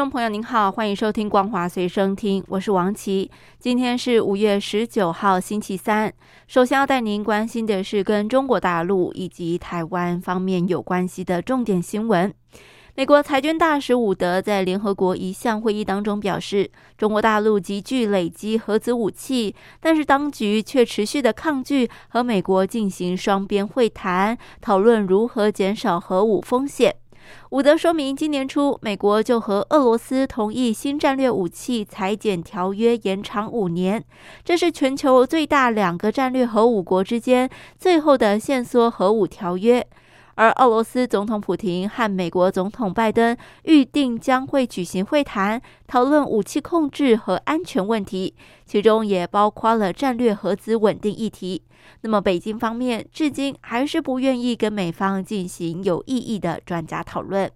众朋友您好，欢迎收听《光华随身听》，我是王琦。今天是五月十九号，星期三。首先要带您关心的是跟中国大陆以及台湾方面有关系的重点新闻。美国裁军大使伍德在联合国一项会议当中表示，中国大陆急剧累积核子武器，但是当局却持续的抗拒和美国进行双边会谈，讨论如何减少核武风险。伍德说明，今年初美国就和俄罗斯同意新战略武器裁减条约延长五年，这是全球最大两个战略核武国之间最后的限缩核武条约。而俄罗斯总统普京和美国总统拜登预定将会举行会谈，讨论武器控制和安全问题，其中也包括了战略核子稳定议题。那么，北京方面至今还是不愿意跟美方进行有意义的专家讨论。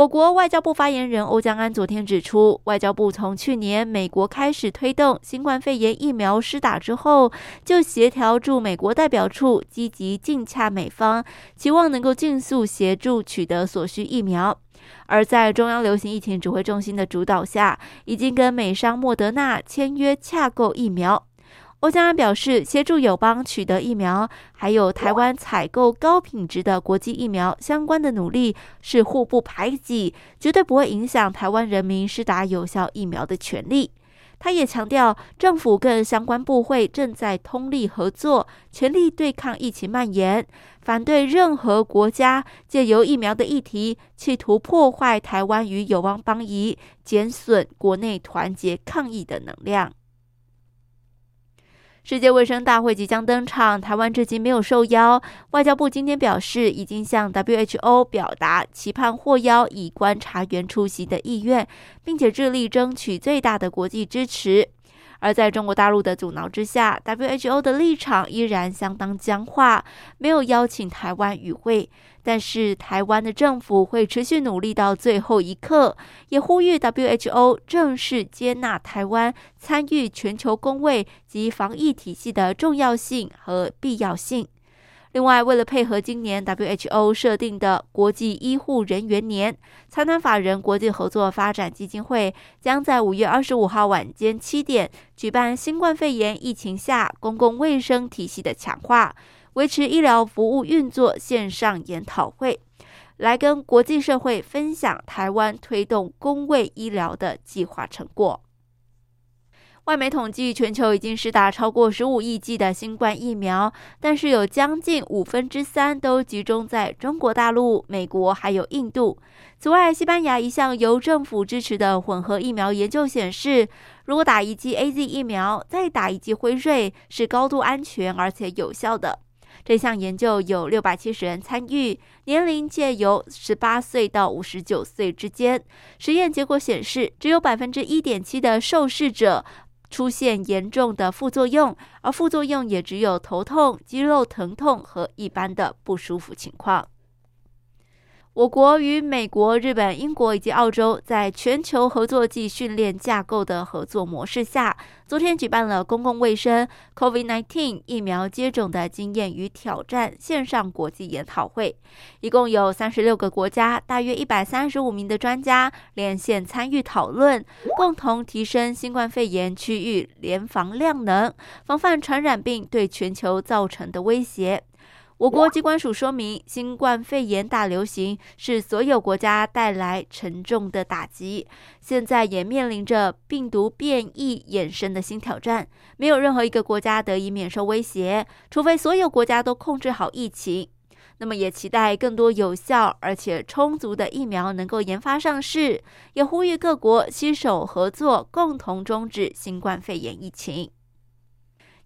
我国外交部发言人欧江安昨天指出，外交部从去年美国开始推动新冠肺炎疫苗施打之后，就协调驻美国代表处积极尽洽美方，期望能够尽速协助取得所需疫苗。而在中央流行疫情指挥中心的主导下，已经跟美商莫德纳签约洽购疫苗。欧江安表示，协助友邦取得疫苗，还有台湾采购高品质的国际疫苗相关的努力是互不排挤，绝对不会影响台湾人民施打有效疫苗的权利。他也强调，政府跟相关部会正在通力合作，全力对抗疫情蔓延，反对任何国家借由疫苗的议题，企图破坏台湾与友邦邦谊，减损国内团结抗疫的能量。世界卫生大会即将登场，台湾至今没有受邀。外交部今天表示，已经向 WHO 表达期盼获邀以观察员出席的意愿，并且致力争取最大的国际支持。而在中国大陆的阻挠之下，WHO 的立场依然相当僵化，没有邀请台湾与会。但是台湾的政府会持续努力到最后一刻，也呼吁 WHO 正式接纳台湾参与全球公卫及防疫体系的重要性和必要性。另外，为了配合今年 WHO 设定的国际医护人员年，财团法人国际合作发展基金会将在五月二十五号晚间七点举办新冠肺炎疫情下公共卫生体系的强化、维持医疗服务运作线上研讨会，来跟国际社会分享台湾推动公卫医疗的计划成果。外媒统计，全球已经施打超过十五亿剂的新冠疫苗，但是有将近五分之三都集中在中国大陆、美国还有印度。此外，西班牙一项由政府支持的混合疫苗研究显示，如果打一剂 A Z 疫苗，再打一剂辉瑞，是高度安全而且有效的。这项研究有六百七十人参与，年龄介由十八岁到五十九岁之间。实验结果显示，只有百分之一点七的受试者。出现严重的副作用，而副作用也只有头痛、肌肉疼痛和一般的不舒服情况。我国与美国、日本、英国以及澳洲在全球合作暨训练架构的合作模式下，昨天举办了公共卫生 COVID-19 疫苗接种的经验与挑战线上国际研讨会，一共有三十六个国家，大约一百三十五名的专家连线参与讨论，共同提升新冠肺炎区域联防量能，防范传染病对全球造成的威胁。我国机关署说明，新冠肺炎大流行是所有国家带来沉重的打击，现在也面临着病毒变异衍生的新挑战。没有任何一个国家得以免受威胁，除非所有国家都控制好疫情。那么，也期待更多有效而且充足的疫苗能够研发上市，也呼吁各国携手合作，共同终止新冠肺炎疫情。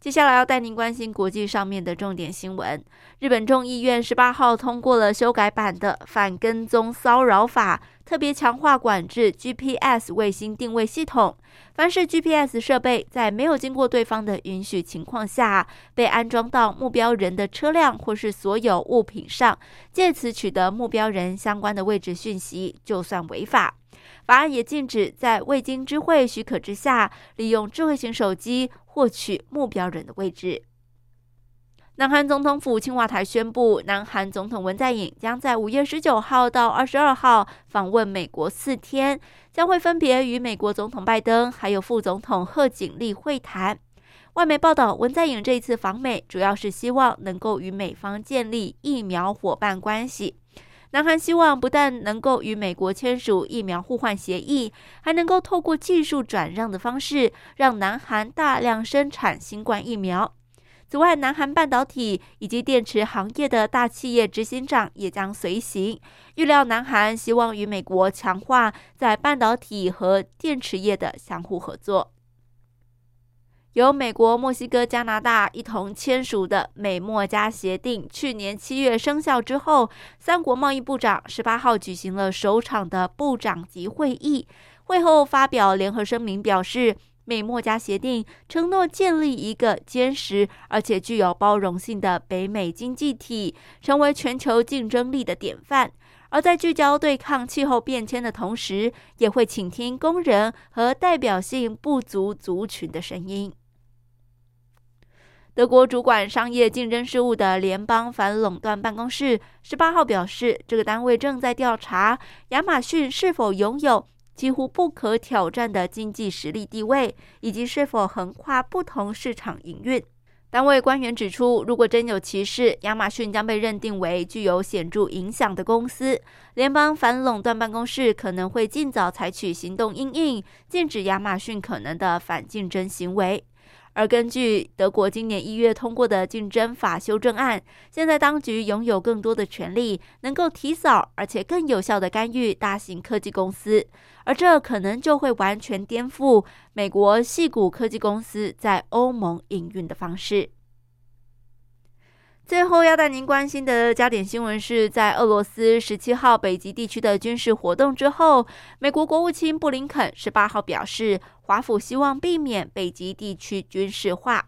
接下来要带您关心国际上面的重点新闻。日本众议院十八号通过了修改版的反跟踪骚扰法，特别强化管制 GPS 卫星定位系统。凡是 GPS 设备在没有经过对方的允许情况下被安装到目标人的车辆或是所有物品上，借此取得目标人相关的位置讯息，就算违法。法案也禁止在未经知会许可之下，利用智慧型手机获取目标人的位置。南韩总统府青瓦台宣布，南韩总统文在寅将在五月十九号到二十二号访问美国四天，将会分别与美国总统拜登还有副总统贺锦丽会谈。外媒报道，文在寅这一次访美，主要是希望能够与美方建立疫苗伙伴关系。南韩希望不但能够与美国签署疫苗互换协议，还能够透过技术转让的方式，让南韩大量生产新冠疫苗。此外，南韩半导体以及电池行业的大企业执行长也将随行。预料南韩希望与美国强化在半导体和电池业的相互合作。由美国、墨西哥、加拿大一同签署的美墨加协定，去年七月生效之后，三国贸易部长十八号举行了首场的部长级会议。会后发表联合声明，表示。美墨加协定承诺建立一个坚实而且具有包容性的北美经济体，成为全球竞争力的典范。而在聚焦对抗气候变迁的同时，也会倾听工人和代表性不足族群的声音。德国主管商业竞争事务的联邦反垄断办公室十八号表示，这个单位正在调查亚马逊是否拥有。几乎不可挑战的经济实力地位，以及是否横跨不同市场营运。单位官员指出，如果真有歧视，亚马逊将被认定为具有显著影响的公司。联邦反垄断办公室可能会尽早采取行动，应应禁止亚马逊可能的反竞争行为。而根据德国今年一月通过的竞争法修正案，现在当局拥有更多的权利，能够提早而且更有效的干预大型科技公司，而这可能就会完全颠覆美国系股科技公司在欧盟营运的方式。最后要带您关心的焦点新闻是在俄罗斯十七号北极地区的军事活动之后，美国国务卿布林肯十八号表示，华府希望避免北极地区军事化。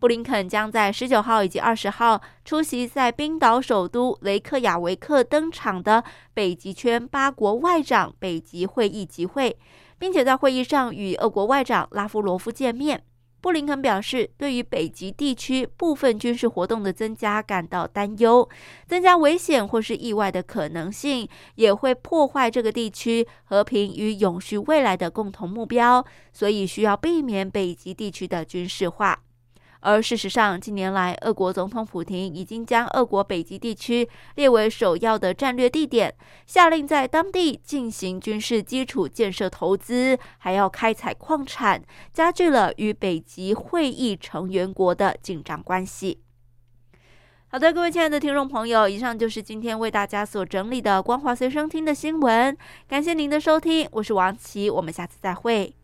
布林肯将在十九号以及二十号出席在冰岛首都雷克雅维克登场的北极圈八国外长北极会议集会，并且在会议上与俄国外长拉夫罗夫见面。布林肯表示，对于北极地区部分军事活动的增加感到担忧，增加危险或是意外的可能性，也会破坏这个地区和平与永续未来的共同目标，所以需要避免北极地区的军事化。而事实上，近年来，俄国总统普京已经将俄国北极地区列为首要的战略地点，下令在当地进行军事基础建设投资，还要开采矿产，加剧了与北极会议成员国的紧张关系。好的，各位亲爱的听众朋友，以上就是今天为大家所整理的光华随声听的新闻，感谢您的收听，我是王琦，我们下次再会。